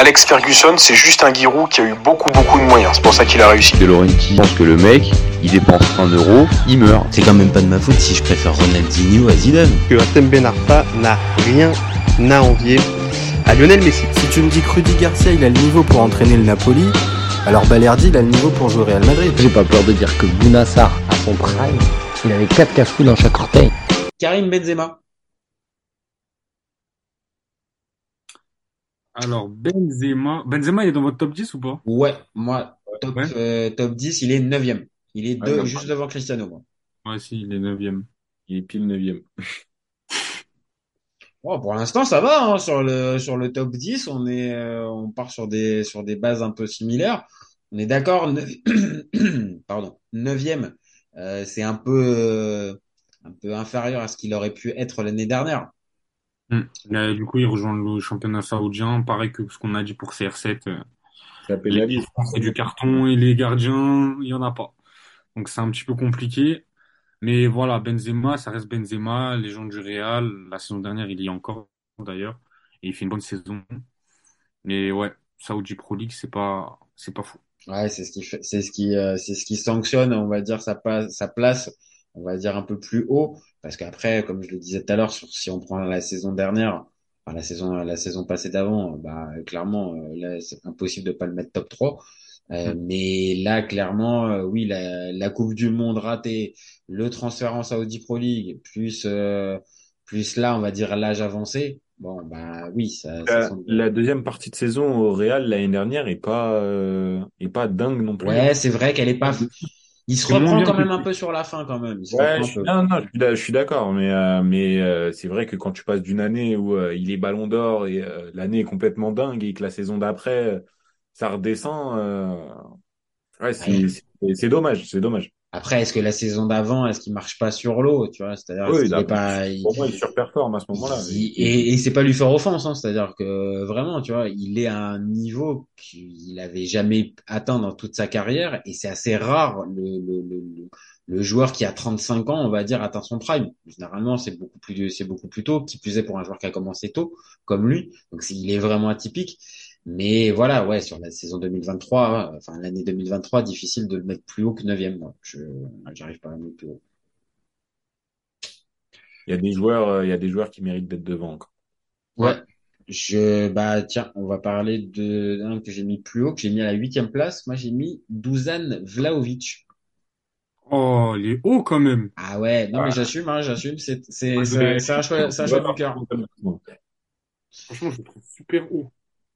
Alex Ferguson, c'est juste un Giroud qui a eu beaucoup beaucoup de moyens. C'est pour ça qu'il a réussi. De Laurenti pense que le mec, il dépense un euro, il meurt. C'est quand même pas de ma faute si je préfère Ronaldinho à Zidane. Que Artem Ben Arfa n'a rien à envier à Lionel Messi. Si tu me dis que Rudy Garcia il a le niveau pour entraîner le Napoli, alors Balerdi il a le niveau pour jouer au Real Madrid. J'ai pas peur de dire que Bounassar, à son prime, il avait 4 cafous dans chaque orteil. Karim Benzema. Alors, Benzema. Benzema, il est dans votre top 10 ou pas? Ouais, moi, top, Ouais. euh, top 10, il est 9ème. Il est deux- Ouais, juste devant Cristiano. Moi. Ouais, si, il est 9ème. Il est pile 9ème. Oh, pour l'instant, ça va hein, sur le sur le top 10. On est, euh, on part sur des sur des bases un peu similaires. On est d'accord. neuf- Pardon, neuvième. Euh, c'est un peu euh, un peu inférieur à ce qu'il aurait pu être l'année dernière. Là, du coup, il rejoint le championnat saoudien. Pareil que ce qu'on a dit pour CR7. euh, Les c'est du carton et les gardiens, il y en a pas. Donc c'est un petit peu compliqué. Mais voilà, Benzema, ça reste Benzema, légende du Real. La saison dernière, il y est encore d'ailleurs. Et il fait une bonne saison. Mais ouais, Saudi Pro League, c'est pas, c'est pas fou. Ouais, c'est ce qui c'est ce qui euh, c'est ce qui sanctionne, on va dire sa sa place, on va dire un peu plus haut, parce qu'après, comme je le disais tout à l'heure, si on prend la saison dernière, enfin la saison la saison passée d'avant, bah clairement euh, là c'est impossible de pas le mettre top 3. Euh, mais là, clairement, euh, oui, la, la Coupe du Monde ratée, le transfert en Saudi Pro League, plus euh, plus là, on va dire l'âge avancé. Bon, bah oui, ça. ça La, semble- la deuxième partie de saison au Real l'année dernière est pas euh, est pas dingue non plus. Ouais, c'est vrai qu'elle est pas. Il se reprend quand même un peu sur la fin quand même. Ouais, je suis, non, non, je d'accord, mais euh, mais euh, c'est vrai que quand tu passes d'une année où euh, il est Ballon d'Or et euh, l'année est complètement dingue et que la saison d'après euh, ça redescend, euh, ouais, c'est Ouais. c'est c'est dommage, c'est dommage. Après, est-ce que la saison d'avant, est-ce qu'il marche pas sur l'eau, tu vois? C'est-à-dire, Oui, est pas, il- Pour moi, il surperforme à ce moment-là. il- et, et c'est pas lui faire offense, hein, c'est-à-dire que vraiment, tu vois, il est à un niveau qu'il avait jamais atteint dans toute sa carrière, et c'est assez rare le, le, le, le- joueur qui a 35 ans, on va dire, atteint son prime. Généralement, c'est beaucoup plus, c'est beaucoup plus tôt, qui plus est pour un joueur qui a commencé tôt, comme lui. Donc, il est vraiment atypique. Mais voilà, ouais, sur la saison 2023, enfin l'année 2023, difficile de le mettre plus haut que 9e. moi. Je, j'arrive pas à le mettre plus haut. Il y a des joueurs, euh, il y a des joueurs qui méritent d'être devant. quoi. Ouais. Je, bah, tiens, on va parler de d'un que j'ai mis plus haut, que j'ai mis à la huitième place. Moi, j'ai mis Dusan Vlahovic. Oh, il est haut quand même. Ah ouais, non, mais j'assume, hein, j'assume. C'est, c'est, c'est, un choix, c'est un choix du cœur. Franchement, je le trouve super haut.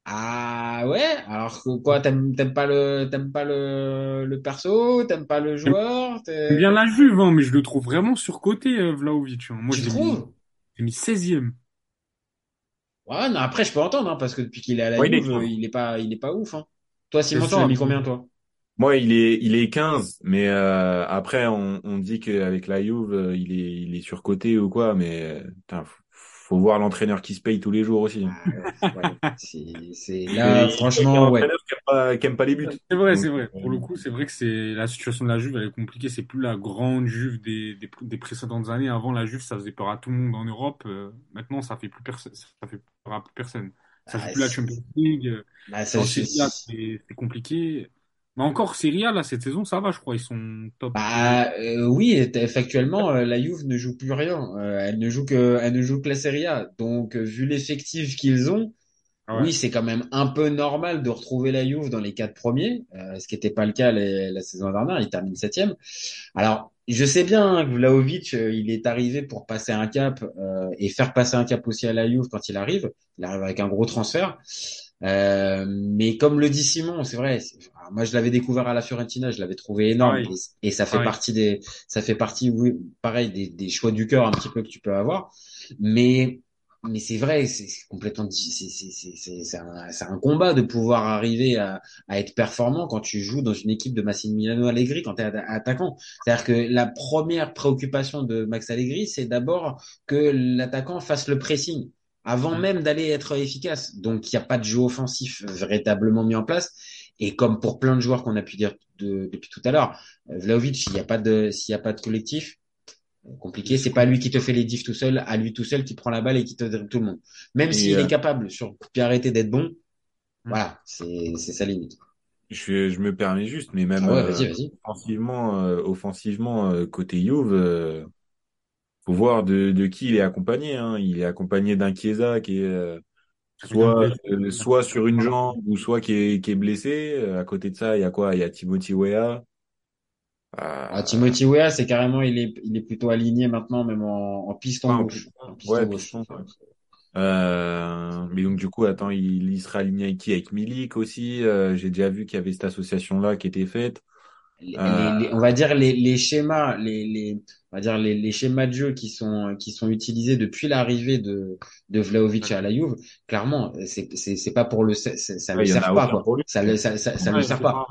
Ah ouais? Alors que quoi, t'aimes, t'aimes pas le, t'aimes pas le, le perso, t'aimes pas le joueur, t'es- J'aime bien la Juve, hein, mais je le trouve vraiment surcoté, euh, Vlahovic. hein. Moi, tu trouves? j'ai mis 16e. Ouais, non, après, je peux entendre, hein, parce que depuis qu'il est à la Ouais, il est Juve, il est pas, il est pas ouf, hein. Toi, Simon, C'est tu as mis combien, toi? Moi, il est, il est 15, mais euh, après, on, on dit qu'avec la Juve, euh, il est, il est surcoté ou quoi, mais euh, putain, faut, faut voir l'entraîneur qui se paye tous les jours aussi. Ah, ouais, ouais. C'est, là, Et- franchement, ouais. qui aime pas, qui aime pas les buts. C'est vrai, c'est vrai. euh, Pour le coup, c'est vrai que c'est la situation de la Juve, elle est compliquée. C'est plus la grande Juve des, des, des précédentes années. Avant, la Juve, ça faisait peur à tout le monde en Europe. Euh, maintenant, ça fait plus personne, ça fait peur à plus personne. Ça Ah, joue plus la Champions League. euh, Bah, c'est compliqué. Mais encore, Serie A, là, cette saison, ça va, je crois. Ils sont top. Bah euh, oui, factuellement euh, la Juve ne joue plus rien. Euh, elle ne joue que elle ne joue que la Serie A. Donc euh, vu l'effectif qu'ils ont, Ah ouais. oui, c'est quand même un peu normal de retrouver la Juve dans les quatre premiers, euh, ce qui n'était pas le cas les- la saison dernière. Il termine septième. Alors je sais bien hein, que Vlahovic, euh, il est arrivé pour passer un cap euh, et faire passer un cap aussi à la Juve quand il arrive. Il arrive avec un gros transfert. Euh, mais comme le dit Simon, c'est vrai. alors, moi, je l'avais découvert à la Fiorentina, je l'avais trouvé énorme, Pareil. et, et ça fait Pareil. partie des, ça fait partie, oui, pareil, des, des choix du cœur un petit peu que tu peux avoir. Mais, mais c'est vrai, c'est complètement, c'est c'est c'est c'est c'est un, un combat de pouvoir arriver à, à être performant quand tu joues dans une équipe de Massimiliano Allegri quand tu es attaquant. C'est-à-dire que la première préoccupation de Max Allegri, c'est d'abord que l'attaquant fasse le pressing avant même d'aller être efficace. Donc, il n'y a pas de jeu offensif véritablement mis en place. Et comme pour plein de joueurs qu'on a pu dire de- depuis tout à l'heure, euh, Vlahovic, s'il n'y a pas de, s'il y a pas de collectif, euh, compliqué. C'est pas lui qui te fait les diffs tout seul, à lui tout seul qui prend la balle et qui te dribble tout le monde. Même s'il euh, est capable sur coup arrêté d'être bon, Voilà, c'est c'est sa limite. Je, je me permets juste, mais même Ah ouais, euh, offensivement, euh, offensivement euh, côté Juve, euh, faut voir de, de qui il est accompagné. Hein. Il est accompagné d'un Chiesa qui est euh, soit euh, soit sur une jambe ou soit qui est qui est blessé. Euh, À côté de ça, il y a quoi? Il y a Timothy Weah. Ah, Euh, Timothy Weah, c'est carrément, il est, il est plutôt aligné maintenant, même en, en piston ah, en gauche. piston. En piston Ouais, gauche. piston, ouais. Euh, mais donc du coup, attends, il, il sera aligné avec qui? Avec Milik aussi. Euh, j'ai déjà vu qu'il y avait cette association-là qui était faite. Les, Euh, les- on va dire les, les schémas, les, les, on va dire les, les schémas de jeu qui sont, qui sont utilisés depuis l'arrivée de, de Vlahovic à la Juve, clairement, c'est, c'est, c'est pas pour le, ça en sert pas, quoi. pour lui. Ça le, ça, ça, ça Ouais, le c'est sert pas.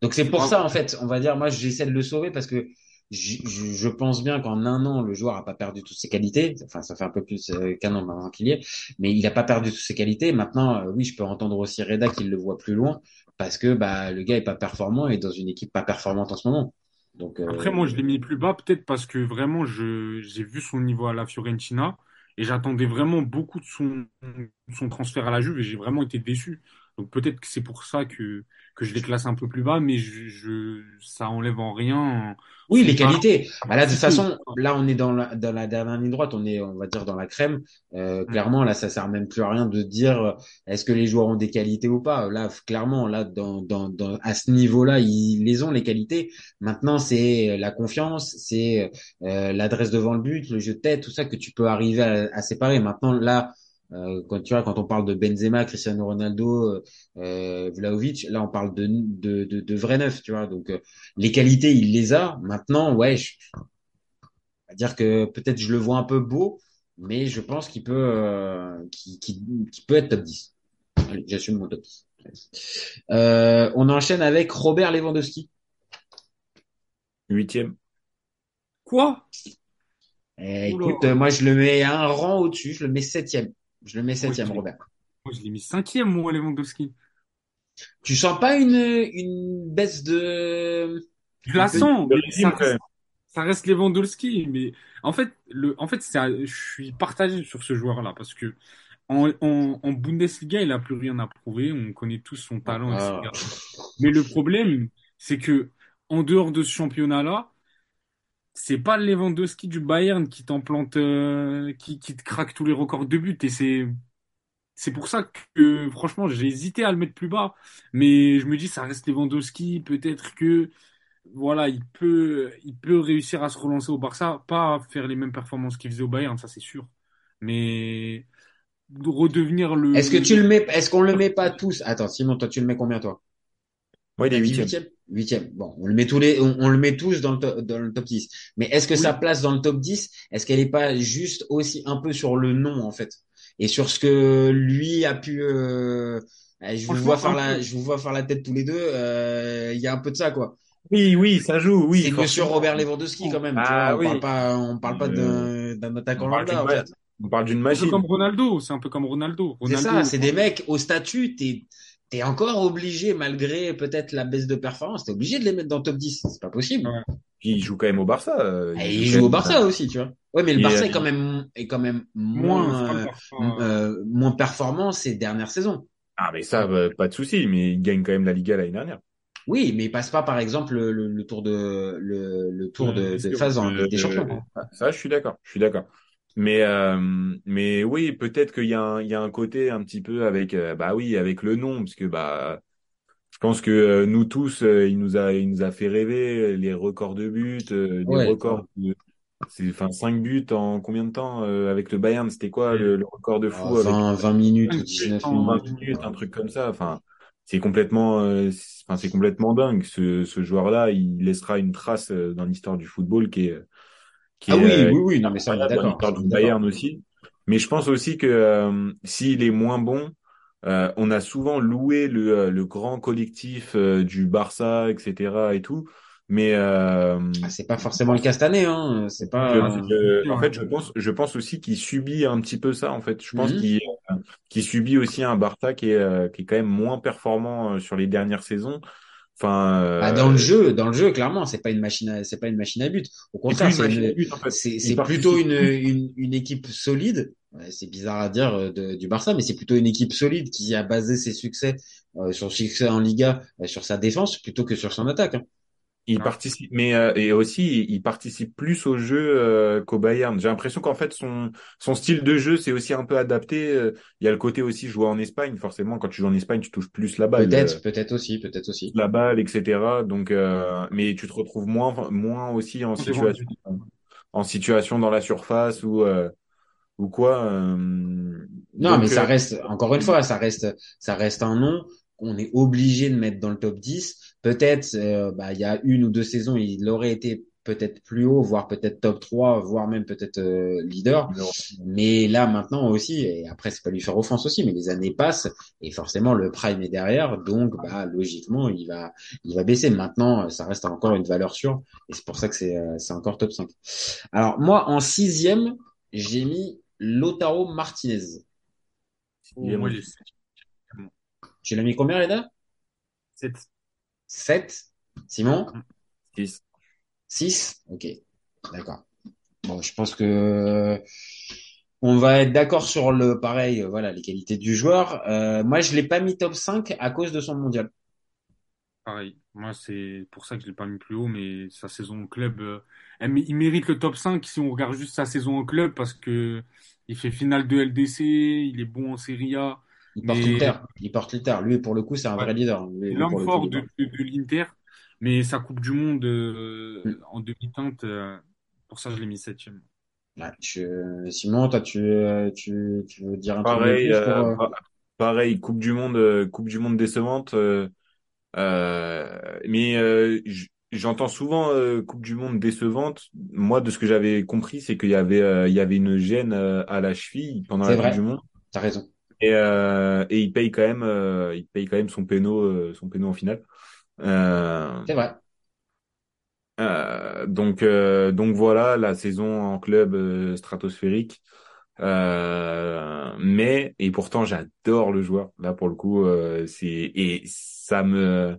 Donc c'est pour ça en fait, on va dire, moi j'essaie de le sauver parce que je, je, je pense bien qu'en un an le joueur a pas perdu toutes ses qualités. Enfin, ça fait un peu plus euh, qu'un an maintenant qu'il y est, mais il a pas perdu toutes ses qualités. Maintenant, euh, oui, je peux entendre aussi Reda qu'il le voit plus loin parce que bah le gars est pas performant et dans une équipe pas performante en ce moment. Donc euh, Après, moi, je l'ai mis plus bas, peut-être parce que vraiment, j'ai vu son niveau à la Fiorentina et j'attendais vraiment beaucoup de son transfert à la Juve et j'ai vraiment été déçu. Donc peut-être que c'est pour ça que, que je les classe un peu plus bas, mais je, je, ça enlève en rien. Oui, les qualités. Bah là, de toute façon, là, on est dans la, dans la dernière ligne droite, on est, on va dire, dans la crème. Euh, clairement, là, ça sert même plus à rien de dire euh, est-ce que les joueurs ont des qualités ou pas. Là, clairement, là, dans, dans, dans, à ce niveau-là, ils les ont, les qualités. Maintenant, c'est la confiance, c'est euh, l'adresse devant le but, le jeu de tête, tout ça que tu peux arriver à, à séparer. Maintenant, là, euh, quand tu vois, quand on parle de Benzema, Cristiano Ronaldo, euh, Vlahovic, là, on parle de, de, de, de vrais neufs, tu vois. Donc, euh, les qualités, il les a. Maintenant, ouais, je, à dire que peut-être je le vois un peu beau, mais je pense qu'il peut, euh, qu'il, qu'il- qu'il peut être top 10. Allez, j'assume mon top 10. Euh, on enchaîne avec Robert Lewandowski. Huitième. Quoi? Eh, écoute, euh, moi je le mets un rang au-dessus, je le mets septième. Je le mets septième, Robert. Moi, je l'ai mis cinquième, moi, Lewandowski. Tu sens pas une, une baisse de... Je la sens, de ça reste, ça reste Lewandowski. Mais en fait, le, en fait, je suis partagé sur ce joueur-là parce que en, en, en Bundesliga, il a plus rien à prouver. On connaît tous son talent, Ah. etc. Mais le problème, c'est que en dehors de ce championnat-là, c'est pas le Lewandowski du Bayern qui t'en plante, euh, qui, te craque tous les records de buts. Et c'est, c'est pour ça que, franchement, j'ai hésité à le mettre plus bas. Mais je me dis, ça reste Lewandowski. Peut-être que, voilà, il peut, il peut réussir à se relancer au Barça. Pas faire les mêmes performances qu'il faisait au Bayern, ça c'est sûr. Mais de redevenir le. Est-ce que tu le mets, est-ce qu'on le met pas tous? Attends, Simon, toi, tu le mets combien, toi? Moi, il est huitième. huitième. Bon, on le met tous les, on, on le met tous dans le, to- dans le top 10. Mais est-ce que sa place dans le top 10, est-ce qu'elle est pas juste aussi un peu sur le nom, en fait? Et sur ce que lui a pu, euh, je vous vois faire la, je vous vois faire la tête tous les deux, euh, il y a un peu de ça, quoi. Oui, oui, ça joue, oui. C'est Monsieur forcément. Robert Lewandowski, quand même. tu Ah vois, on oui. parle pas, on parle pas Euh, d'un, attaquant lambda, en fait. on parle d'une C'est un peu machine. comme Ronaldo. C'est un peu comme Ronaldo. C'est ça, c'est des mecs au statut, t'es, t'es encore obligé, malgré peut-être la baisse de performance, t'es obligé de les mettre dans le top 10. C'est pas possible. Ouais. Puis il joue quand même au Barça. euh, Et il joue au Barça aussi, tu vois. Ouais, mais le Et, Barça euh, est quand même, est quand même Moins, euh, euh, moins performant ces dernières saisons. Ah, mais ça, euh, pas de souci, mais il gagne quand même la Liga l'année dernière. Oui, mais il passe pas, par exemple, le, le, le tour de, le, le tour de, phase en Ligue des Euh, Champions. Ça, je suis d'accord, je suis d'accord. Mais, euh, mais oui, peut-être qu'il y a un, il y a un côté un petit peu avec, euh, bah oui, avec le nom, parce que bah, je pense que euh, nous tous, euh, il nous a, il nous a fait rêver les records de buts, euh, des Ouais. records, de, c'est, enfin, 5 buts en combien de temps euh, avec le Bayern, c'était quoi le, le record de fou Ah, avec 20, 20 minutes ou Ouais, 19 en- minutes. 20 minutes, un truc comme ça. Enfin, c'est complètement, euh, enfin, c'est complètement dingue. Ce, ce joueur-là, il laissera une trace dans l'histoire du football qui est, qui Ah est, oui, euh, oui, oui, non, mais ça, on est d'accord. du est. Bayern aussi. Mais je pense aussi que euh, s'il est moins bon, euh, on a souvent loué le, euh, le grand collectif euh, du Barça, etc. et tout. Mais euh, Ah, c'est pas forcément le cas cette année, hein. C'est pas, je- en fait, je pense, je pense aussi qu'il subit un petit peu ça. En fait, je pense qu'il euh, qu'il subit aussi un Barça qui est qui est quand même moins performant sur les dernières saisons. Enfin, Ah, euh, dans le jeu, dans le jeu, clairement, c'est pas une machine à, c'est pas une machine à but. Au contraire, c'est machine à une, but, en fait. c'est, Il c'est participe plutôt une, une, une équipe solide c'est bizarre à dire euh, de- du Barça, mais c'est plutôt une équipe solide qui a basé ses succès euh, sur le succès en Liga, euh, sur sa défense plutôt que sur son attaque. hein. Il participe, mais euh, et aussi il participe plus au jeu euh, qu'au Bayern. J'ai l'impression qu'en fait son son style de jeu c'est aussi un peu adapté. Euh, Il y a le côté aussi jouer en Espagne. Forcément, quand tu joues en Espagne, tu touches plus la balle, euh, Peut-être, peut-être aussi, peut-être aussi. la balle, etc. Donc, euh, mais tu te retrouves moins moins aussi en situation but. en situation dans la surface ou euh, ou quoi. euh, Non, mais ça reste, encore une fois, ça reste, ça reste un nom qu'on est obligé de mettre dans le top 10. Peut-être, euh, bah, il y a une ou deux saisons, il aurait été peut-être plus haut, voire peut-être top 3, voire même peut-être euh, leader. Mais là, maintenant aussi, et après, c'est pas lui faire offense aussi, mais les années passent et forcément, le prime est derrière. Donc, bah, logiquement, il va, il va baisser. Maintenant, ça reste encore une valeur sûre et c'est pour ça que c'est, euh, c'est encore top 5. Alors, moi, en sixième, j'ai mis Lautaro Martinez. Oh, 7. Tu l'as mis combien, Reda? 7. 7 Simon? Six. 6 Ok, d'accord. Bon, je pense que on va être d'accord sur le pareil, euh, voilà, les qualités du joueur. Euh, moi, je l'ai pas mis top 5 à cause de son mondial. Pareil. Moi, c'est pour ça que je l'ai pas mis plus haut, mais sa saison en club, euh, elle il mérite le top 5 si on regarde juste sa saison en club parce que il fait finale de LDC, il est bon en Serie A. Il porte Mais l'Inter. Il porte l'Inter. Lui, pour le coup, c'est un ouais, vrai leader. L'homme fort de, porte. de, de l'Inter, mais sa Coupe du Monde euh, Mm. en demi-teinte, euh, pour ça je l'ai mis septième. Ouais, je- Simon, toi, tu, euh, tu, tu veux dire un Pareil, plus pour... euh, euh, pa- pareil, Coupe du Monde, euh, Coupe du Monde décevante. euh, euh, mais euh, j'entends souvent euh, Coupe du Monde décevante. Moi, de ce que j'avais compris, c'est qu'il y avait, euh, il y avait une gêne euh, à la cheville pendant la Coupe du Monde, t'as raison. Et, euh, et il paye quand même, euh, il paye quand même son péno, euh, son péno en finale. Euh, C'est vrai. euh, donc, euh, donc voilà, la saison en club stratosphérique. Euh, mais et pourtant j'adore le joueur. Là pour le coup, euh, c'est et ça me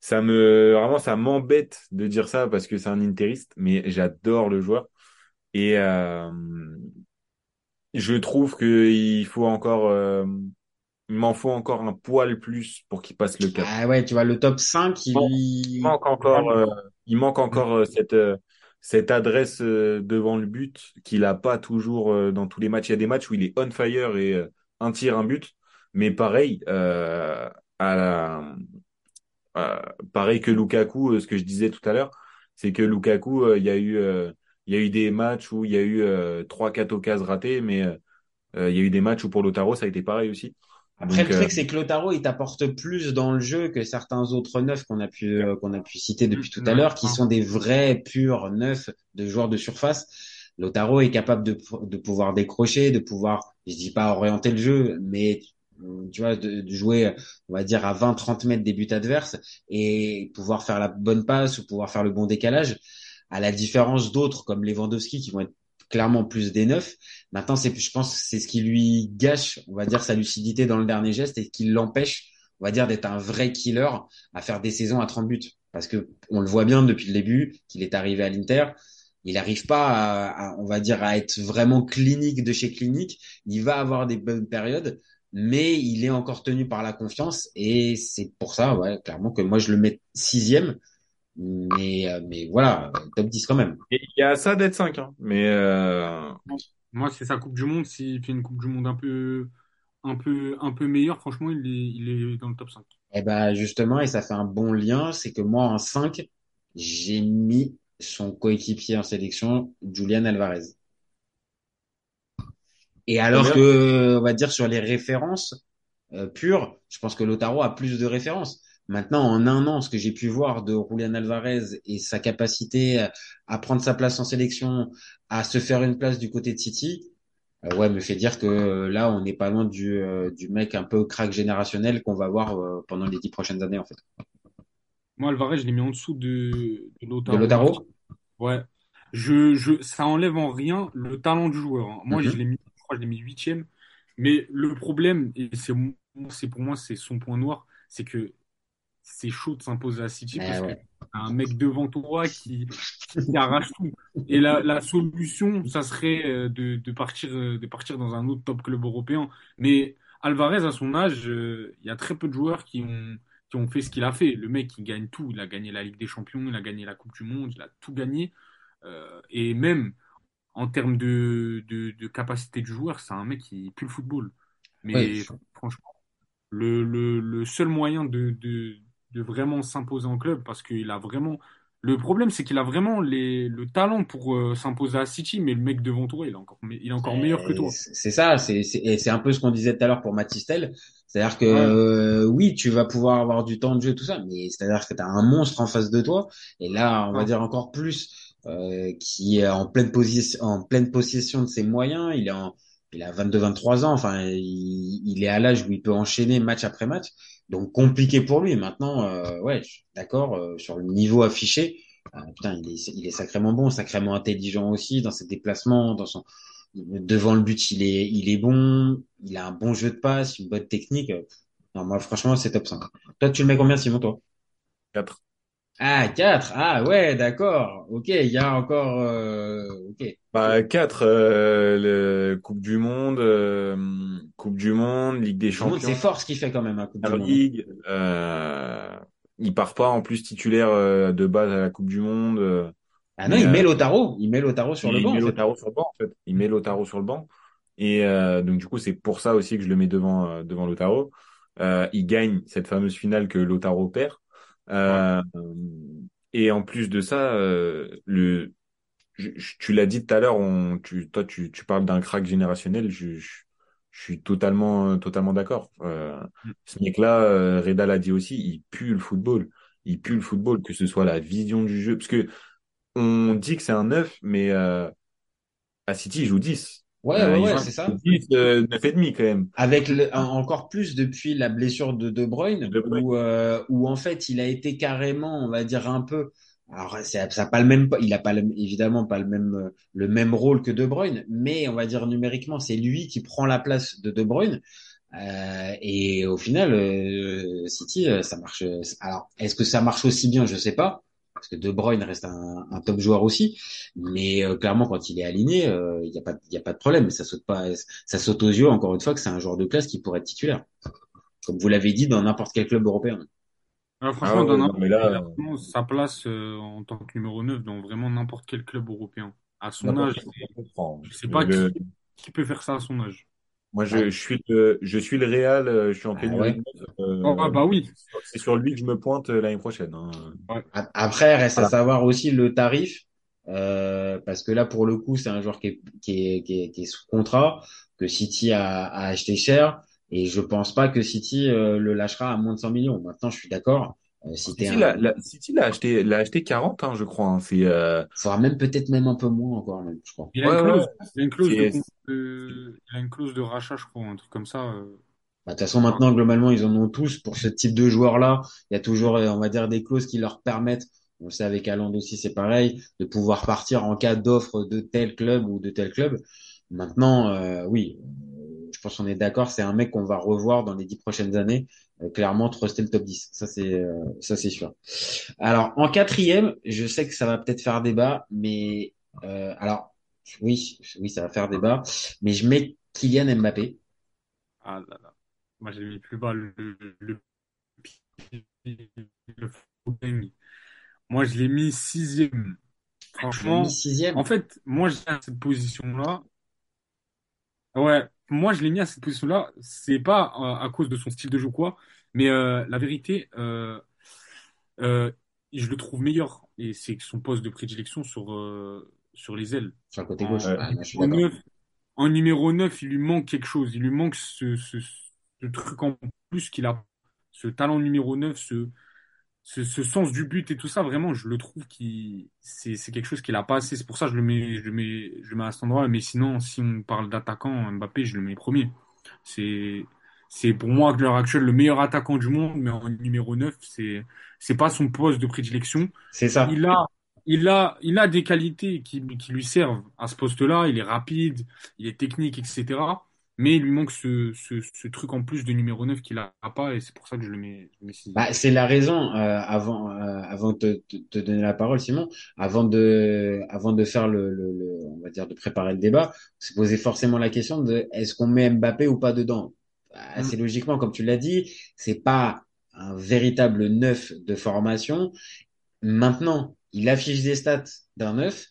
ça me vraiment ça m'embête de dire ça parce que c'est un interiste, mais j'adore le joueur et euh, je trouve que il faut encore euh, il m'en faut encore un poil plus pour qu'il passe le cap. Ah ouais, tu vois, le top 5, il Bon, lui... il manque encore, euh, il manque encore euh, cette euh, cette adresse euh, devant le but qu'il a pas toujours euh, dans tous les matchs. Il y a des matchs où il est on fire et euh, un tir, un but, mais pareil, euh, à la, euh, pareil que Lukaku, euh, ce que je disais tout à l'heure, c'est que Lukaku, euh, il y a eu euh, il y a eu des matchs où il y a eu euh, trois quatre occasions ratées, mais euh, euh, il y a eu des matchs où pour Lautaro ça a été pareil aussi. Après, Donc le truc, c'est que Lautaro, il t'apporte plus dans le jeu que certains autres neufs qu'on a pu, euh, qu'on a pu citer depuis tout à l'heure, qui sont des vrais purs neufs de joueurs de surface. Lautaro est capable de, de pouvoir décrocher, de pouvoir, je dis pas orienter le jeu, mais tu vois, de, de jouer, on va dire, à 20-30 mètres des buts adverses et pouvoir faire la bonne passe ou pouvoir faire le bon décalage, à la différence d'autres comme Lewandowski qui vont être clairement plus des neufs. Maintenant, c'est, je pense, c'est ce qui lui gâche, on va dire, sa lucidité dans le dernier geste et qui l'empêche, on va dire, d'être un vrai killer à faire des saisons à 30 buts. Parce que on le voit bien depuis le début qu'il est arrivé à l'Inter. Il n'arrive pas à, à, on va dire, à être vraiment clinique de chez clinique. Il va avoir des bonnes périodes, mais il est encore tenu par la confiance et c'est pour ça, ouais, clairement que moi je le mets sixième. Mais, euh, mais voilà, top 10 quand même. il y a ça d'être 5, hein, mais euh, Moi, c'est sa Coupe du Monde. S'il fait une Coupe du Monde un peu, un peu, un peu meilleure, franchement, il est, il est dans le top 5. Et ben justement, et ça fait un bon lien, c'est que moi en 5, j'ai mis son coéquipier en sélection, Julian Alvarez. Et alors que, on va dire sur les références euh, pures, je pense que Lautaro a plus de références. Maintenant, en un an, ce que j'ai pu voir de Julian Alvarez et sa capacité à prendre sa place en sélection, à se faire une place du côté de City, euh, ouais, me fait dire que euh, là, on n'est pas loin du, euh, du mec un peu crack générationnel qu'on va voir pendant les dix prochaines années, en fait. Moi, Alvarez, je l'ai mis en dessous de, de De Lautaro? Lautaro Ouais. Je, je, ça enlève en rien le talent du joueur. hein. Moi, Mhm. je l'ai mis, je crois, je l'ai mis huitième. Mais le problème, et c'est pour moi, c'est son point noir, c'est que c'est chaud de s'imposer à City Eh parce ouais. que T'as un mec devant toi qui, qui arrache tout. Et la, la solution, ça serait euh, de, de partir, euh, de partir dans un autre top club européen. Mais Alvarez, à son âge, euh, il y a très peu de joueurs qui ont, qui ont fait ce qu'il a fait. Le mec, il gagne tout. Il a gagné la Ligue des Champions, il a gagné la Coupe du Monde, il a tout gagné. Euh, et même en termes de, de, de capacité du joueur, c'est un mec qui pue le football. Mais Ouais. franchement, le, le, le seul moyen de, de, de vraiment s'imposer en club, parce qu'il a vraiment. Le problème, c'est qu'il a vraiment les, le talent pour euh, s'imposer à City, mais le mec devant toi, il est encore, il est encore meilleur que toi. C'est ça, c'est c'est un peu ce qu'on disait tout à l'heure pour Matistel. C'est-à-dire que Ouais. euh, oui, tu vas pouvoir avoir du temps de jeu, tout ça, mais c'est-à-dire que tu as un monstre en face de toi. Et là, on va dire encore plus, euh, qui est en pleine position, en pleine possession de ses moyens. Il est en, il a 22-23 ans. Enfin, il, il est à l'âge où il peut enchaîner match après match. Donc compliqué pour lui. Maintenant, euh, ouais, d'accord euh, sur le niveau affiché. euh, putain, il est, il est sacrément bon, sacrément intelligent aussi dans ses déplacements, dans son devant le but, il est, il est bon, il a un bon jeu de passe, une bonne technique. Non, moi, franchement, c'est top 5. Toi, tu le mets combien, Simon, toi? 4. Ah, 4. Ah, ouais, d'accord. Ok, il y a encore, euh, ok. Bah, 4, euh, le Coupe du Monde, euh, Coupe du Monde, Ligue des Champions, c'est fort ce qu'il fait quand même, hein, Coupe du Super Monde. Euh, il part pas en plus titulaire euh, de base à la Coupe du Monde. euh, Ah non, il met Lautaro. Il met Lautaro sur le il banc, met en fait. Lautaro sur le banc, en fait. Il met Lautaro sur le banc. Et euh, donc, du coup, c'est pour ça aussi que je le mets devant, devant Lautaro. Euh, il gagne cette fameuse finale que Lautaro perd. Euh, et en plus de ça, euh, le, je- je- tu l'as dit tout à l'heure, on, tu, toi, tu, tu parles d'un crack générationnel. Je, je, je suis totalement, totalement d'accord. Euh, ce mec-là, Reda l'a dit aussi, il pue le football. Il pue le football, que ce soit la vision du jeu. Parce que on dit que c'est un 9, mais à City, il joue 10. Ouais, Euh, ouais, ouais, c'est ça. 10, euh, 9 et demi quand même. Avec le, en- encore plus depuis la blessure de De Bruyne, De Bruyne. où, euh, où en fait il a été carrément, on va dire un peu. Alors ça a pas le même, il a pas le- évidemment pas le même le même rôle que De Bruyne, mais on va dire numériquement c'est lui qui prend la place de De Bruyne. Euh, et au final, euh, City, euh, ça marche. Alors est-ce que ça marche aussi bien? Je sais pas. Parce que De Bruyne reste un, un top joueur aussi, mais euh, clairement quand il est aligné, euh, il y a pas, il y a pas de problème. Ça saute pas, ça saute aux yeux, encore une fois, que c'est un joueur de classe qui pourrait être titulaire. Comme vous l'avez dit, dans n'importe quel club européen. Franchement, Ah dans ouais, non, n'importe- mais là, il a vraiment sa place euh, en tant que numéro 9 dans vraiment n'importe quel club européen. À son âge, je sais pas Le- qui, qui peut faire ça à son âge. Moi, je, je suis le, je suis le Real, euh, je suis en Ah pénurie ouais. neuf, euh, Oh, ah bah oui. c'est sur lui que je me pointe euh, l'année prochaine. hein. Après, reste à savoir aussi le tarif, euh, parce que là, pour le coup, c'est un joueur qui est, qui est, qui est, qui est sous contrat, que City a, a acheté cher, et je pense pas que City euh, le lâchera à moins de 100 millions. Maintenant, je suis d'accord. Euh, City un, l'a, l'a- City l'a acheté, l'a acheté 40, hein, je crois. hein. C'est, euh, faudra même peut-être même un peu moins encore, même, je crois. Il a Ouais, une ouais, clause, il a une clause de, C'est- con- de- il a une clause de rachat, je crois, un truc comme ça. euh. Bah, de toute façon, maintenant, globalement, ils en ont tous. Pour ce type de joueurs-là, il y a toujours, euh, on va dire, des clauses qui leur permettent, on le sait avec Haaland aussi, c'est pareil, de pouvoir partir en cas d'offre de tel club ou de tel club. Maintenant, euh, oui, euh, je pense qu'on est d'accord, c'est un mec qu'on va revoir dans les dix prochaines années. Euh, clairement, truster le top 10. Ça, c'est, euh, ça, c'est sûr. Alors, en quatrième, je sais que ça va peut-être faire débat, mais, euh, alors, oui, oui, ça va faire débat, mais je mets Kylian Mbappé. Ah là là. Moi, j'ai mis plus bas le, le, le. Moi, je l'ai mis sixième. Franchement, mis sixième? en fait, moi, j'ai cette position-là. Ouais, moi, je l'ai mis à cette position-là. C'est pas euh, à cause de son style de jeu ou quoi, mais euh, la vérité, euh, euh, je le trouve meilleur et c'est son poste de prédilection sur euh, sur les ailes. Sur le côté En, gauche. Ah, numéro 9, il lui manque quelque chose. Il lui manque ce, ce, ce truc en plus qu'il a, ce talent numéro 9, ce, ce, ce sens du but et tout ça. Vraiment, je le trouve qui c'est c'est quelque chose qu'il a pas assez. C'est pour ça que je le mets, je le mets, je le mets à cet endroit. Mais sinon, si on parle d'attaquant, Mbappé, je le mets premier. C'est c'est pour moi, à l'heure actuelle, le meilleur attaquant du monde, mais en numéro 9, c'est c'est pas son poste de prédilection. C'est ça. Il a, il a, il a des qualités qui, qui lui servent à ce poste-là. Il est rapide, il est technique, etc. mais il lui manque ce, ce, ce truc en plus de numéro 9 qu'il a pas, et c'est pour ça que je le mets, je le mets sixième. Bah, c'est la raison, euh, avant, euh, avant de te, donner la parole, Simon, avant de, avant de faire le, le, le- on va dire, de préparer le débat, se poser forcément la question de est-ce qu'on met Mbappé ou pas dedans? Bah, Assez Mm. logiquement, comme tu l'as dit, c'est pas un véritable neuf de formation. Maintenant, il affiche des stats d'un neuf.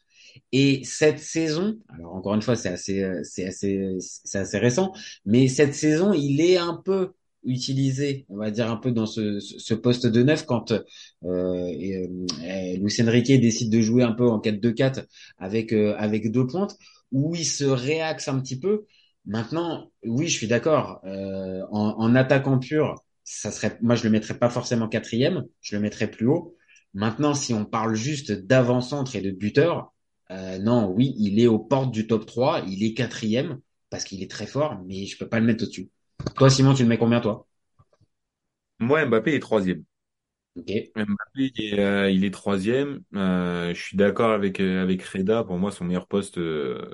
Et cette saison, alors encore une fois, c'est assez, euh, c'est assez, c'est assez récent, mais cette saison, il est un peu utilisé, on va dire un peu dans ce, ce poste de neuf quand euh, et, euh, et Enrique décide de jouer un peu en 4-2-4 avec euh, avec deux pointes, où il se réaxe un petit peu. Maintenant, oui, je suis d'accord. Euh, en, en attaquant pur, ça serait, moi, je le mettrais pas forcément quatrième, je le mettrais plus haut. Maintenant, si on parle juste d'avant-centre et de buteur, euh, non, oui, il est aux portes du top 3, il est quatrième parce qu'il est très fort, mais je peux pas le mettre au-dessus. Toi, Simon, tu le mets combien, toi? Moi, Mbappé est troisième. Ok. Mbappé, il est, euh, il est troisième. Euh, je suis d'accord avec avec Reda. Pour moi, son meilleur poste,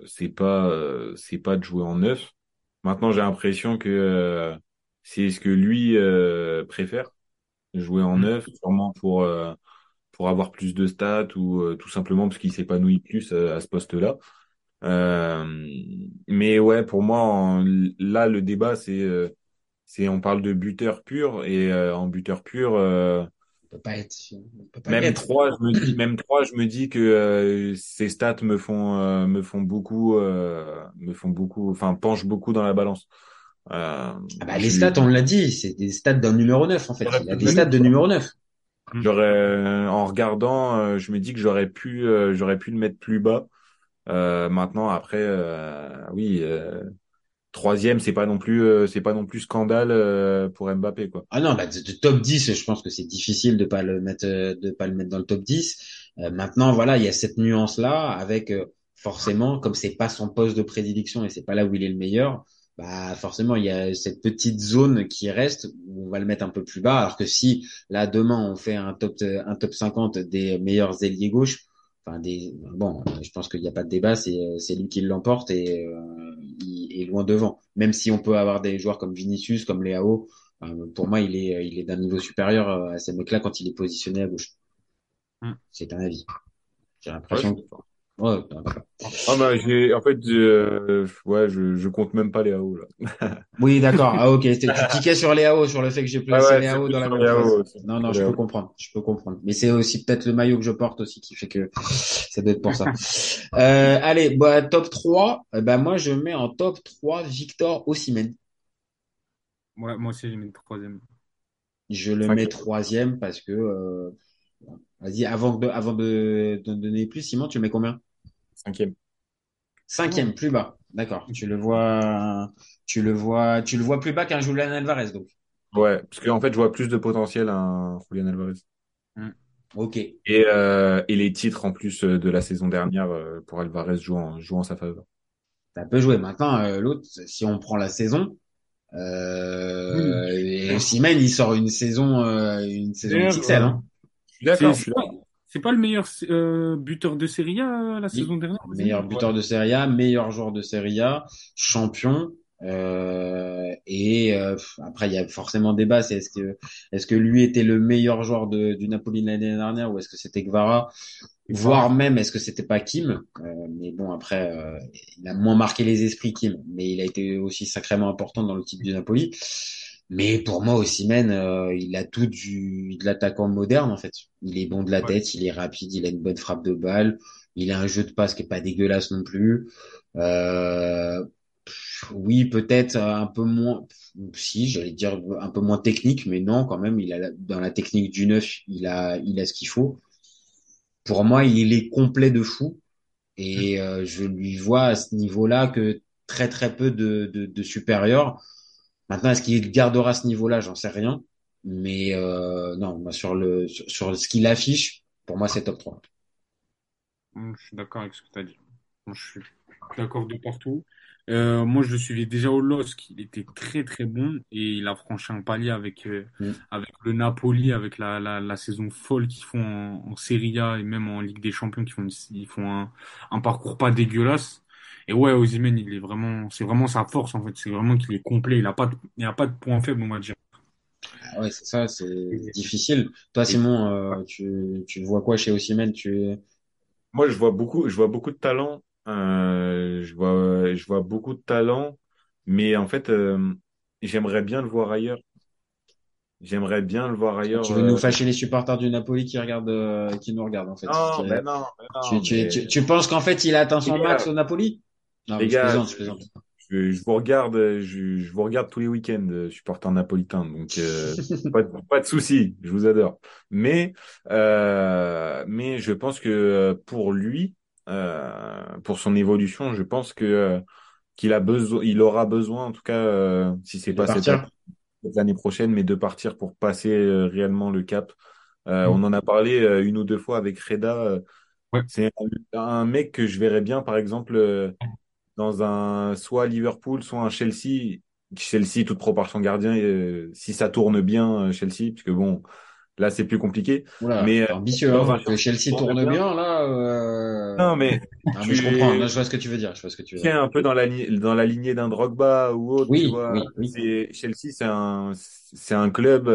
c'est pas c'est pas de jouer en neuf. Maintenant, j'ai l'impression que c'est ce que lui préfère, jouer en Mm. neuf, sûrement pour pour avoir plus de stats ou euh, tout simplement parce qu'il s'épanouit plus euh, à ce poste-là. Euh, mais ouais, pour moi, en- là, le débat, c'est euh, c'est on parle de buteur pur et euh, en buteur pur. euh, On peut pas être, on peut pas même trois, je me dis, même trois, je me dis que euh, ces stats me font euh, me font beaucoup, euh, me font beaucoup, enfin penchent beaucoup dans la balance. Euh, Ah bah, les stats, on l'a dit, c'est des stats d'un numéro 9, en fait. Il a des stats de numéro 9. J'aurais, euh, en regardant, euh, je me dis que j'aurais pu, euh, j'aurais pu le mettre plus bas. Euh, maintenant, après, euh, oui, euh, troisième, c'est pas non plus, euh, c'est pas non plus scandale euh, pour Mbappé, quoi. Ah non, bah, de, de top 10, je pense que c'est difficile de pas le mettre, euh, de pas le mettre dans le top 10. Euh, maintenant, voilà, il y a cette nuance-là avec, euh, forcément, comme c'est pas son poste de prédilection et c'est pas là où il est le meilleur, bah, forcément, il y a cette petite zone qui reste où on va le mettre un peu plus bas. Alors que si, là, demain, on fait un top, un top 50 des meilleurs ailiers gauche, enfin, des, bon, je pense qu'il n'y a pas de débat, c'est, c'est lui qui l'emporte et, euh, il est loin devant. Même si on peut avoir des joueurs comme Vinicius, comme Léao, euh, pour moi, il est, il est d'un niveau supérieur euh, à ces mecs-là quand il est positionné à gauche. Mm. C'est un avis. J'ai Ouais, l'impression que... Ouais. Ah bah j'ai en fait euh, ouais je, je compte même pas les AO là. Oui, d'accord. Ah, ok. Tu tiquais sur Léao, sur le fait que j'ai placé Ah ouais, Léao c'est dans la même Non, non, je peux comprendre. Je peux comprendre. Mais c'est aussi peut-être le maillot que je porte aussi qui fait que ça doit être pour ça. Euh, allez, bah, top 3. Euh, bah, moi, je mets en top 3 Victor Osimhen. Ouais, moi aussi, j'ai mis le troisième. Je le mets troisième parce que, euh, vas-y, avant de, avant de, de donner plus, Simon, tu le mets combien? Cinquième. Cinquième, plus bas. D'accord. Tu le vois, tu le vois, tu le vois plus bas qu'un Julian Alvarez, donc. Ouais, parce qu'en fait je vois plus de potentiel à un Julian Alvarez. Ok. Et euh, et les titres en plus euh, de la saison dernière euh, pour Alvarez jouent en, jouent en sa faveur. Ça peut jouer. Maintenant, euh, l'autre, si on prend la saison, euh, et il sort une saison, euh, une saison hein. D'accord. C'est pas, le meilleur euh, buteur de Serie A euh, la Oui. saison dernière? Meilleur buteur de Serie A, meilleur joueur de Serie A, champion. Euh, et euh, après, il y a forcément débat. C'est est-ce que est-ce que lui était le meilleur joueur de, du Napoli l'année dernière ou est-ce que c'était Guevara, voire même est-ce que c'était pas Kim? Euh, mais bon, après, euh, il a moins marqué les esprits Kim, mais il a été aussi sacrément important dans le titre du Napoli. Mais pour moi, Osimhen, euh, il a tout du de l'attaquant moderne en fait. Il est bon de la Ouais. tête, il est rapide, il a une bonne frappe de balle, il a un jeu de passe qui est pas dégueulasse non plus. Euh, pff, oui, peut-être un peu moins, si j'allais dire un peu moins technique, mais non, quand même, il a dans la technique du neuf, il a il a ce qu'il faut. Pour moi, il est complet de fou et euh, je lui vois à ce niveau-là que très très peu de de, de supérieur. Maintenant, est-ce qu'il gardera ce niveau-là? J'en sais rien. Mais euh, non, moi, sur le sur, sur ce qu'il affiche, pour moi, c'est top 3. Hum, Je suis d'accord avec ce que tu as dit. Je suis d'accord de partout. Euh, moi, je le suivais déjà au LOSC. Il était très, très bon et il a franchi un palier avec, euh, Mm. avec le Napoli, avec la, la, la saison folle qu'ils font en, en Serie A et même en Ligue des Champions, qui font, ils font un, un parcours pas dégueulasse. Et ouais, Osimhen, il est vraiment, c'est vraiment sa force en fait. C'est vraiment qu'il est complet. Il a pas, de, il a pas de point faible, on va dire. Ah ouais, c'est ça, c'est difficile. Toi, Simon, euh, tu, tu vois quoi chez Osimhen? Tu, Moi, je vois beaucoup, je vois beaucoup de talent. Euh, je vois, je vois beaucoup de talent, mais en fait, euh, j'aimerais bien le voir ailleurs. J'aimerais bien le voir ailleurs. tu veux nous fâcher les supporters du Napoli qui regardent, qui nous regardent en fait. Non, Qui- mais non, mais Tu, non, tu, mais tu, tu penses qu'en fait il a atteint son max au Napoli? Non, les je plaisante, je plaisante. je, je vous regarde, je, je vous regarde tous les week-ends, euh, supporter napolitain, donc euh, pas, de- pas de souci, je vous adore. Mais, euh, mais je pense que euh, pour lui, euh, pour son évolution, je pense que euh, qu'il a besoin, il aura besoin, en tout cas, euh, si c'est pas cette l'année prochaine, mais de partir pour passer euh, réellement le cap. Euh, Mm. on en a parlé euh, une ou deux fois avec Reda. euh, Ouais. c'est un, un mec que je verrais bien, par exemple, euh, dans un soit Liverpool, soit un Chelsea. Chelsea, toute proportion gardien, euh, si ça tourne bien, euh, Chelsea, parce que bon, là c'est plus compliqué. Oula, Mais euh, ambitieux, hein. Que Chelsea tourne tourne bien. bien, là, euh... Non, mais Ah, mais je tu comprends. Là, je vois ce que tu veux dire. Je vois ce que tu veux tu dire. un peu dans la, dans la lignée d'un Drogba ou autre, tu Oui, vois. oui, oui. C'est, Chelsea, c'est un, c'est un club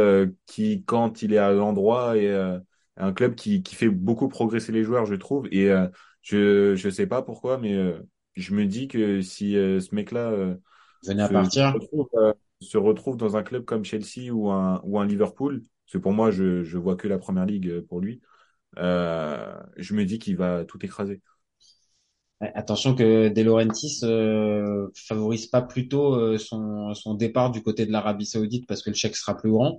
qui, quand il est à l'endroit, est euh, un club qui, qui fait beaucoup progresser les joueurs, je trouve. Et euh, je, je sais pas pourquoi, mais euh, je me dis que si euh, ce mec-là euh, se, se retrouve, euh, se retrouve dans un club comme Chelsea ou un, ou un Liverpool, parce que pour moi, je, je vois que la première ligue pour lui, euh, je me dis qu'il va tout écraser. Attention que De Laurentiis euh, favorise pas plutôt euh, son, son départ du côté de l'Arabie Saoudite parce que le chèque sera plus grand.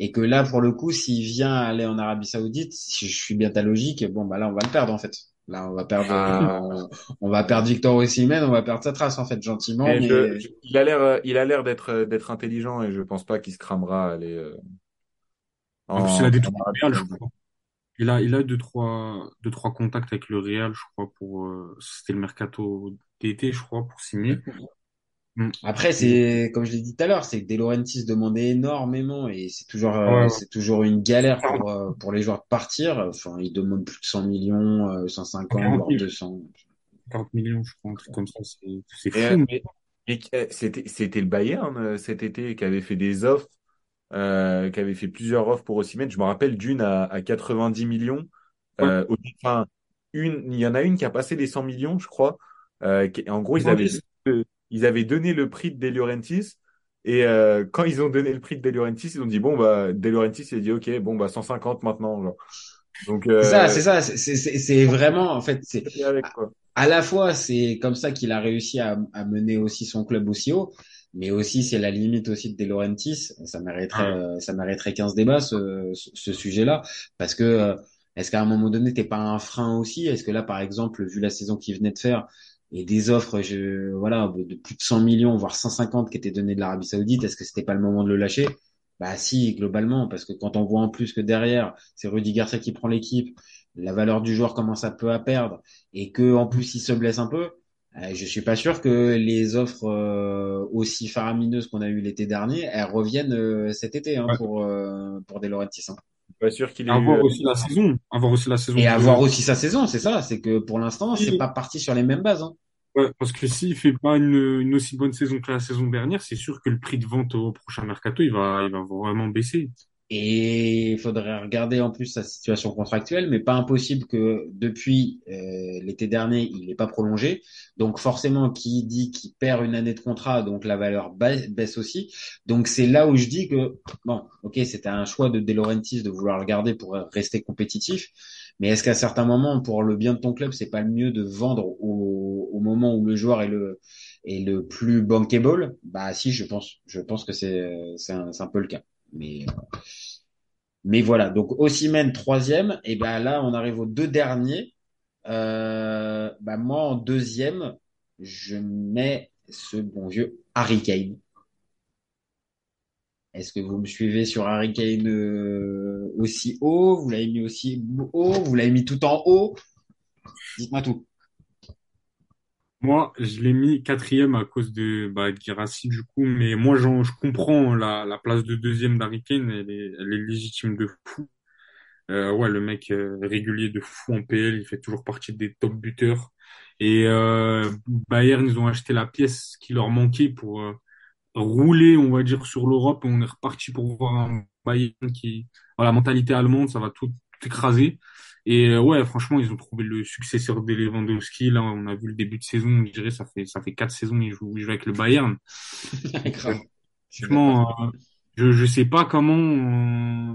Et que là pour le coup s'il vient aller en Arabie Saoudite si je suis bien ta logique bon bah là on va le perdre en fait là on va perdre Ah, euh, on va perdre Victor Osimhen on va perdre sa trace en fait gentiment Mais je, mais je- il a l'air, euh, il a l'air d'être, euh, d'être intelligent et je pense pas qu'il se cramera à aller euh, En plus, il a des trucs Real, je crois. Il a, il a deux, trois, deux, trois contacts avec le Real, je crois, pour, euh, c'était le mercato d'été, je crois, pour signer. Mm. après c'est comme je l'ai dit tout à l'heure c'est que De Laurentiis demandait énormément et c'est toujours Ouais, euh, ouais. c'est toujours une galère pour euh, pour les joueurs de partir enfin ils demandent plus de 100 millions euh, 150 40 voire 000, 200 40 millions, je crois, un truc comme ça, c'est, fou. euh, mais, euh, c'était, c'était le Bayern euh, cet été qui avait fait des offres, euh, qui avait fait plusieurs offres pour Osimhen. Je me rappelle d'une à, à 90 millions. Euh, enfin, une, il y en a une qui a passé les 100 millions, je crois. Euh, qui- en gros, ils avaient, euh, ils avaient donné le prix de De Laurentiis. Et euh, quand ils ont donné le prix de De Laurentiis, ils ont dit bon bah De Laurentiis il a dit ok bon bah 150 maintenant genre. Donc c'est ça euh, c'est ça c'est vraiment en fait c'est à la fois c'est comme ça qu'il a réussi à, à mener aussi son club aussi haut mais aussi c'est la limite aussi de De Laurentiis ça mériterait Ouais. euh, ça mériterait 15 débats ce ce, ce sujet-là parce que euh, est-ce qu'à un moment donné t'es pas un frein aussi? Est-ce que là par exemple vu la saison qu'il venait de faire et des offres je voilà de plus de 100 millions voire 150 qui étaient données de l'Arabie Saoudite est-ce que c'était pas le moment de le lâcher? Bah si globalement parce que quand on voit en plus que derrière c'est Rudy Garcia qui prend l'équipe la valeur du joueur commence un peu à perdre et que en plus il se blesse un peu, euh, je suis pas sûr que les offres euh, aussi faramineuses qu'on a eues l'été dernier, elles reviennent euh, cet été hein, Ouais. pour euh, pour De Laurentiis. hein. Je suis pas sûr qu'il ait À eu. voir euh, aussi la saison, à voir aussi la saison Et avoir aussi sa saison, c'est ça, c'est que pour l'instant c'est pas parti sur les mêmes bases. Hein. ouais, parce que s'il fait pas une, une aussi bonne saison que la saison dernière, c'est sûr que le prix de vente au prochain mercato, il va, il va vraiment baisser. Et il faudrait regarder en plus sa situation contractuelle, mais pas impossible que depuis euh, l'été dernier, il n'est pas prolongé. Donc forcément, qui dit qu'il perd une année de contrat, donc la valeur ba- baisse aussi. Donc c'est là où je dis que, bon, ok, c'était un choix de De de vouloir le garder pour rester compétitif, mais est-ce qu'à certains moments, pour le bien de ton club, c'est pas le mieux de vendre au, au moment où le joueur est le, est le plus bankable? Bah si, je pense, je pense que c'est c'est un, c'est un peu le cas. Mais voilà, donc Osimhen troisième, et ben là on arrive aux deux derniers. Euh, bah moi en deuxième, je mets ce bon vieux Harry Kane. Est-ce que vous me suivez sur Harry Kane euh, aussi haut? Vous l'avez mis aussi haut? Vous l'avez mis tout en haut? Dites-moi tout. Moi, je l'ai mis quatrième à cause de, bah, de Guirassy, du coup, mais moi, je comprends la, la place de deuxième d'Harry elle est, elle est légitime de fou. Euh, ouais, le mec euh, régulier de fou en PL, il fait toujours partie des top buteurs. Et euh, Bayern, ils ont acheté la pièce qui leur manquait pour euh, rouler, on va dire, sur l'Europe. On est reparti pour voir un Bayern qui, voilà, mentalité allemande, ça va tout écraser. Et euh, ouais, franchement, ils ont trouvé le successeur de Lewandowski. Là, on a vu le début de saison. Je dirais, ça fait ça fait quatre saisons ils jouent avec le Bayern. Franchement, euh, je je sais pas comment. euh,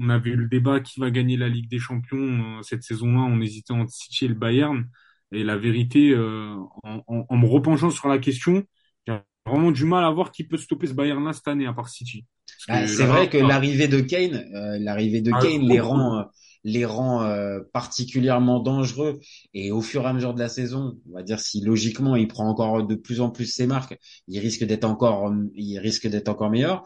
on avait eu le débat qui va gagner la Ligue des Champions cette saison-là. On hésitait entre City et le Bayern. Et la vérité, euh, en, en, en me repenchant sur la question, j'ai vraiment du mal à voir qui peut stopper ce Bayern-là cette année à part City. Ah, que c'est vrai que l'arrivée de Kane, euh, l'arrivée de ah, Kane les rend, les rend euh, particulièrement dangereux. Et au fur et à mesure de la saison, on va dire si logiquement il prend encore de plus en plus ses marques, il risque d'être encore, il risque d'être encore meilleur.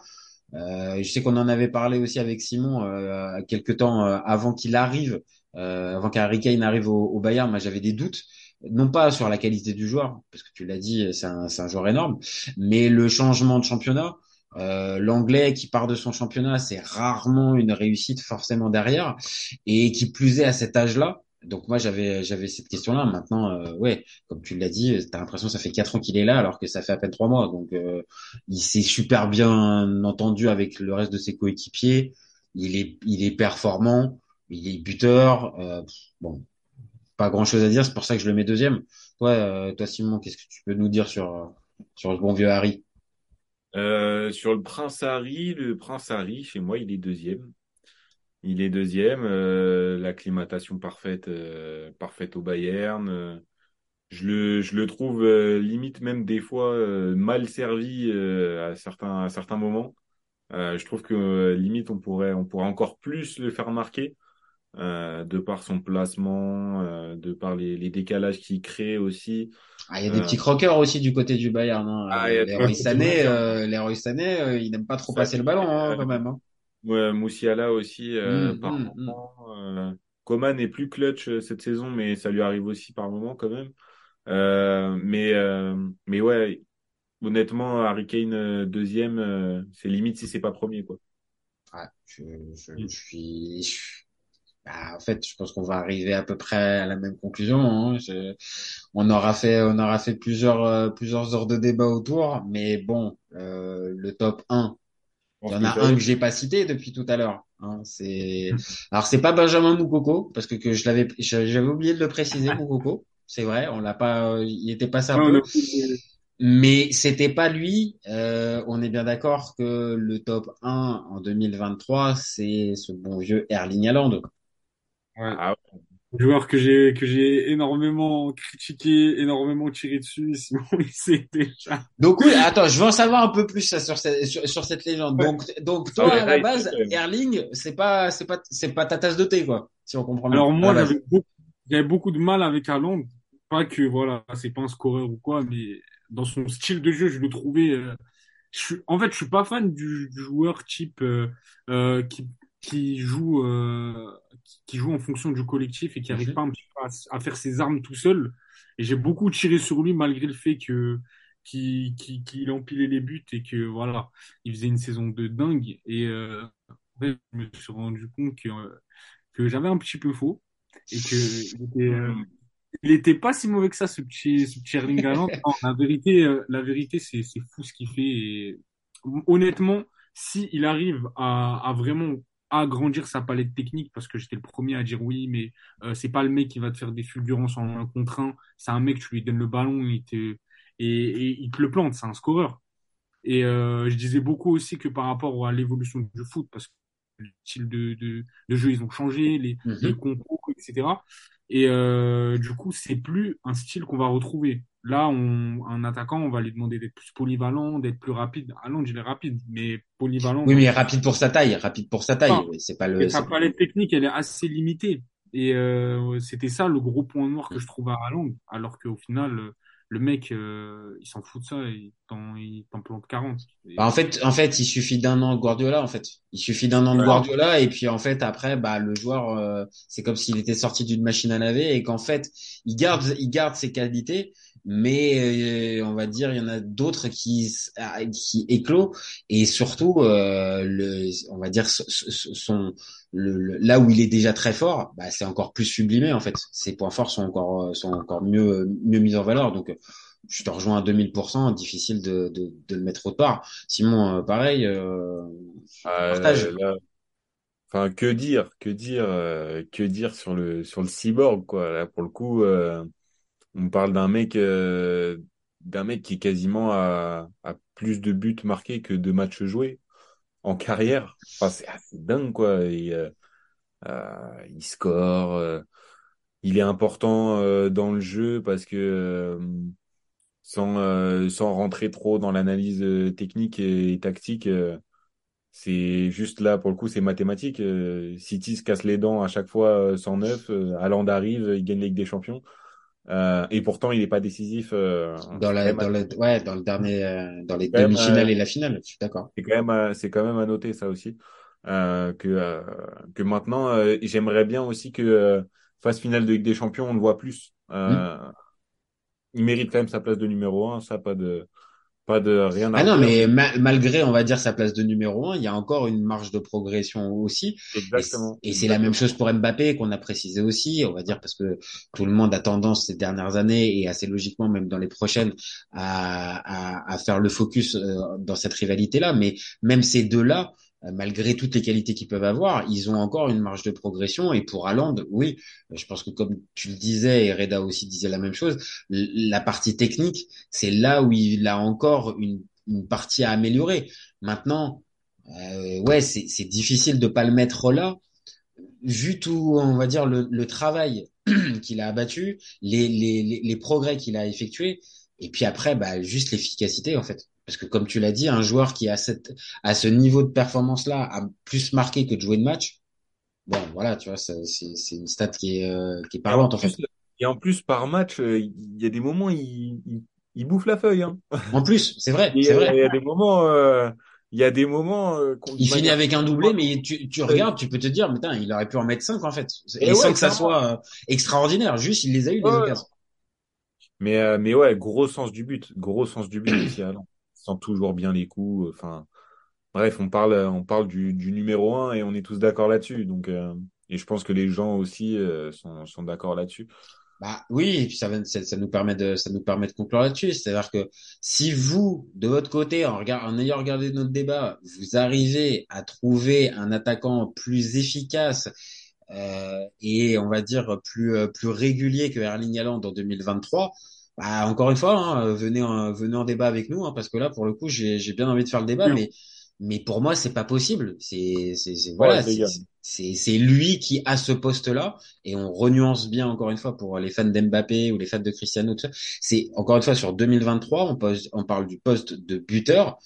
Euh, je sais qu'on en avait parlé aussi avec Simon euh, quelques temps euh, avant qu'il arrive, euh, avant qu'Harry Kane arrive au, Bayern. Moi, j'avais des doutes, non pas sur la qualité du joueur, parce que tu l'as dit, c'est un, c'est un joueur énorme, mais le changement de championnat. Euh, L'anglais qui part de son championnat, c'est rarement une réussite forcément derrière, et qui plus est à cet âge-là. Donc moi j'avais j'avais cette question-là. Maintenant, euh, ouais, comme tu l'as dit, t'as l'impression que ça fait quatre ans qu'il est là, alors que ça fait à peine trois mois. Donc euh, il s'est super bien entendu avec le reste de ses coéquipiers. Il est il est performant, il est buteur. Euh, bon, pas grand-chose à dire. C'est pour ça que je le mets deuxième. Toi, euh, toi Simon, qu'est-ce que tu peux nous dire sur sur le bon vieux Harry? Euh, sur le Prince Harry, le Prince Harry, chez moi, il est deuxième. Il est deuxième. Euh, l'acclimatation parfaite, euh, parfaite au Bayern. Je le, trouve limite même des fois mal servi à certains, moments. Je trouve que limite on pourrait encore plus le faire marquer euh, de par son placement, euh, de par les, les décalages qu'il crée aussi. Ah, il y a des Euh, petits croqueurs aussi du côté du Bayern. Hein. Ah, des Sané, croqueurs. euh, euh, il n'aime pas trop Ça, passer le ballon hein, euh, quand même. Hein. Ouais, Moussiala aussi, euh, Hum, par hum. moment. Euh, Coman est plus clutch euh, cette saison, mais ça lui arrive aussi par moment quand même. Euh, mais, euh, mais ouais, honnêtement, Harry Kane euh, deuxième, euh, c'est limite si c'est pas premier, quoi. Ouais, je, je, je suis. je- bah, en fait, je pense qu'on va arriver à peu près à la même conclusion. Hein. Je- on aura fait, on aura fait plusieurs, euh, plusieurs heures de débat autour, mais bon, euh, le top 1, Je il y en a un que j'ai pas cité depuis tout à l'heure. Hein. C'est, alors c'est pas Benjamin Moukoko parce que, que je l'avais, j'avais oublié de le préciser, Moukoko. C'est vrai, on l'a pas, il était passé un Ouais, on peu. a fait- Mais c'était pas lui. Euh, on est bien d'accord que le top 1 en 2023, c'est ce bon vieux Erling Haaland. Ouais. Ah ouais. Joueur que j'ai que j'ai énormément critiqué, énormément tiré dessus, sinon il sait déjà. Donc oui, attends, je veux en savoir un peu plus ça, sur, cette, sur, sur cette légende. Ouais. Donc, donc Ah toi, ouais, à la base, Erling, c'est pas, c'est pas, c'est pas ta tasse de thé, quoi, si on comprend bien. Alors moi j'avais beaucoup, j'avais beaucoup de mal avec Haaland, pas que voilà, c'est pas un scoreur ou quoi, mais dans son style de jeu, je le trouvais. euh, je suis, en fait, je suis pas fan du, du joueur type euh, euh, qui qui joue euh, qui, qui joue en fonction du collectif et qui arrive Mhm. pas un petit peu à, faire ses armes tout seul. Et j'ai beaucoup tiré sur lui malgré le fait que qu'il qu'il qu'il empilait les buts et que voilà, il faisait une saison de dingue. Et euh, fait, je me suis rendu compte que euh, que j'avais un petit peu faux et que il était, euh, était pas si mauvais que ça ce petit ce petit Erling Haaland. La vérité euh, la vérité c'est c'est fou ce qu'il fait et honnêtement si il arrive à à vraiment agrandir sa palette technique parce que j'étais le premier à dire oui mais euh, c'est pas le mec qui va te faire des fulgurances en un contre un c'est un mec tu lui donnes le ballon il te et, et il te le plante c'est un scoreur et euh, je disais beaucoup aussi que par rapport à l'évolution du foot, parce que le style de, de, de jeu, ils ont changé, les, Mhm. les compos, etc. Et euh, du coup, c'est plus un style qu'on va retrouver. Là, on, un attaquant, on va lui demander d'être plus polyvalent, d'être plus rapide. Allons, il est rapide, mais polyvalent. Oui, mais rapide pour sa taille, rapide pour sa taille. Ah. C'est pas le. sa palette technique, elle est assez limitée. Et euh, c'était ça le gros point noir que je trouve à Haaland. Alors qu'au final, le mec, euh, il s'en fout de ça, il t'en, il t'en plante 40. Et- Bah, en fait, en fait, il suffit d'un an de Guardiola. En fait, il suffit d'un an de. Guardiola et puis en fait après, bah le joueur, euh, c'est comme s'il était sorti d'une machine à laver et qu'en fait, il garde, il garde ses qualités, mais euh, on va dire il y en a d'autres qui ah, qui éclos. Et surtout euh, le on va dire son le, là où il est déjà très fort bah, c'est encore plus sublimé en fait. Ses points forts sont encore sont encore mieux mieux mis en valeur. Donc je te rejoins à 2000% difficile de, de, de le mettre autre part. Simon euh, pareil euh, partage. Enfin, que dire, que dire, que dire sur le sur le cyborg quoi. Là, pour le coup, on parle d'un mec, euh, d'un mec qui est quasiment à, plus de buts marqués que de matchs joués en carrière. Enfin, c'est assez dingue, quoi. Euh, euh, il score, il est important dans le jeu parce que sans sans rentrer trop dans l'analyse technique et, tactique. c'est juste là, pour le coup, c'est mathématique. City se casse les dents à chaque fois 109. Haaland arrive, il gagne la Ligue des Champions. Euh, et pourtant, il n'est pas décisif. Euh, dans, la, dans, le, ouais, dans le dernier, euh, dans les demi-finales et la finale, je suis d'accord. C'est quand même, c'est quand même à noter ça aussi. que que maintenant, j'aimerais bien aussi que phase finale de Ligue des Champions, on le voit plus. Mm. Il mérite quand même sa place de numéro un, ça pas de pas de rien à Ah non, mais malgré, on va dire, sa place de numéro un, il y a encore une marge de progression aussi. Exactement. Et, c'est la même chose pour Mbappé qu'on a précisé aussi, on va dire, parce que tout le monde a tendance ces dernières années et assez logiquement même dans les prochaines à, à, à faire le focus euh, dans cette rivalité-là. Mais même ces deux-là, malgré toutes les qualités qu'ils peuvent avoir, ils ont encore une marge de progression. Et pour Haaland, oui, je pense que comme tu le disais, et Reda aussi disait la même chose, la partie technique, c'est là où il a encore une, partie à améliorer. Maintenant, euh, ouais, c'est difficile de pas le mettre là, vu tout, on va dire, le, travail qu'il a abattu, les, les, les progrès qu'il a effectués, et puis après, bah, juste l'efficacité, en fait. Parce que comme tu l'as dit, un joueur qui a cette, à ce niveau de performance-là a plus marqué que de jouer de match. Bon, voilà, tu vois, c'est une stat qui est, euh, qui est parlante en, fait. Et en plus, par match, euh, il y a des moments, il, il, il bouffe la feuille. Hein. En plus, c'est vrai. C'est vrai. Il y a des moments. Euh, il y a des moments. Euh, il finit avec un doublé, mais tu, tu regardes, tu peux te dire, putain, il aurait pu en mettre 5 en fait. Et, sans que ça soit extraordinaire. Juste, il les a eu les occasions. Mais, mais ouais, gros sens du but, gros sens du but aussi. Alors sent toujours bien les coups. Enfin, bref, on parle, on parle du, numéro un et on est tous d'accord là-dessus. Donc, euh, et je pense que les gens aussi euh, sont, sont d'accord là-dessus. Bah oui, ça, nous permet de, ça nous permet de conclure là-dessus. C'est-à-dire que si vous, de votre côté, en, regard, en ayant regardé notre débat, vous arrivez à trouver un attaquant plus efficace euh, et on va dire plus plus régulier que Erling Haaland en 2023, bah, encore une fois, hein, venez, en, venez en débat avec nous, hein, parce que là, pour le coup, j'ai bien envie de faire le débat, mais mais pour moi, c'est pas possible. C'est voilà, c'est lui qui a ce poste-là, et on renuance bien encore une fois pour les fans d'Mbappé ou les fans de Cristiano. C'est encore une fois sur 2023, on, pose, on parle du poste de buteur,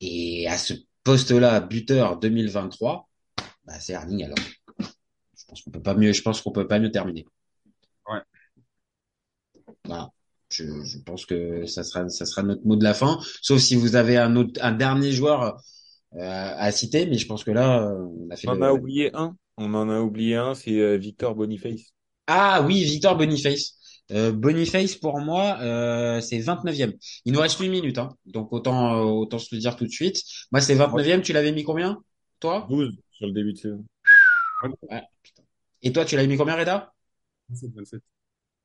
et à ce poste-là, buteur 2023, bah, c'est Erling alors. Je pense qu'on peut pas mieux, je pense qu'on peut pas mieux terminer. Voilà. Je, je, pense que ça sera, ça sera notre mot de la fin. Sauf si vous avez un autre, un dernier joueur euh, à citer, mais je pense que là, on a fait. On en a oublié un. On en a oublié un, c'est euh, Victor Boniface. Ah oui, Victor Boniface. Euh, Boniface pour moi, euh, c'est 29e. Il nous reste 8 minutes, hein. donc autant euh, autant se le dire tout de suite. Moi, c'est 29e. Tu l'avais mis combien, toi? 12 sur le début de saison. Ouais, Et toi, tu l'avais mis combien, Reda? 27. 27.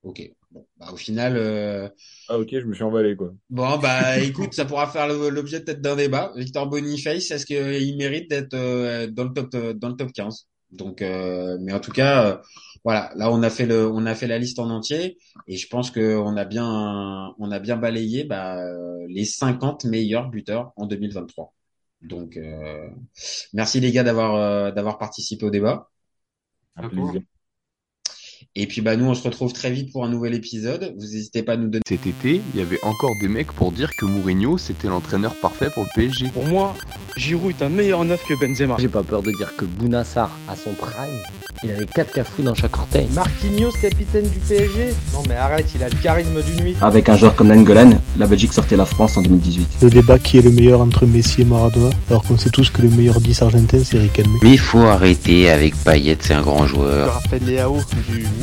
Ok. Bon, bah, au final. Euh... Ah ok, je me suis emballé quoi. Bon bah écoute, ça pourra faire l'objet peut-être d'un débat. Victor Boniface, est-ce qu'il mérite d'être euh, dans le top euh, dans le top 15 Donc, euh, mais en tout cas, voilà. Là, on a fait le, on a fait la liste en entier et je pense que on a bien, on a bien balayé bah, les 50 meilleurs buteurs en 2023. Donc, merci les gars d'avoir d'avoir participé au débat. Un plaisir. Et puis bah nous on se retrouve très vite pour un nouvel épisode. Vous n'hésitez pas à nous donner. Cet été, il y avait encore des mecs pour dire que Mourinho c'était l'entraîneur parfait pour le PSG. Pour moi, Giroud est un meilleur neuf que Benzema. J'ai pas peur de dire que Bounassar à son prime, il avait 4 cafous dans chaque orteil. Marquinhos capitaine du PSG Non mais arrête, il a le charisme du nuit. Avec un joueur comme Nangolan, la Belgique sortait la France en 2018. Le débat qui est le meilleur entre Messi et Maradona, alors qu'on sait tous que le meilleur 10 argentin c'est Riquelme. Mais il faut arrêter avec Payet, c'est un grand joueur. Je rappelle Léao du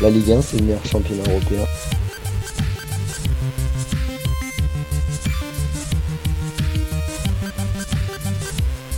la Ligue 1 c'est le meilleur championnat européen.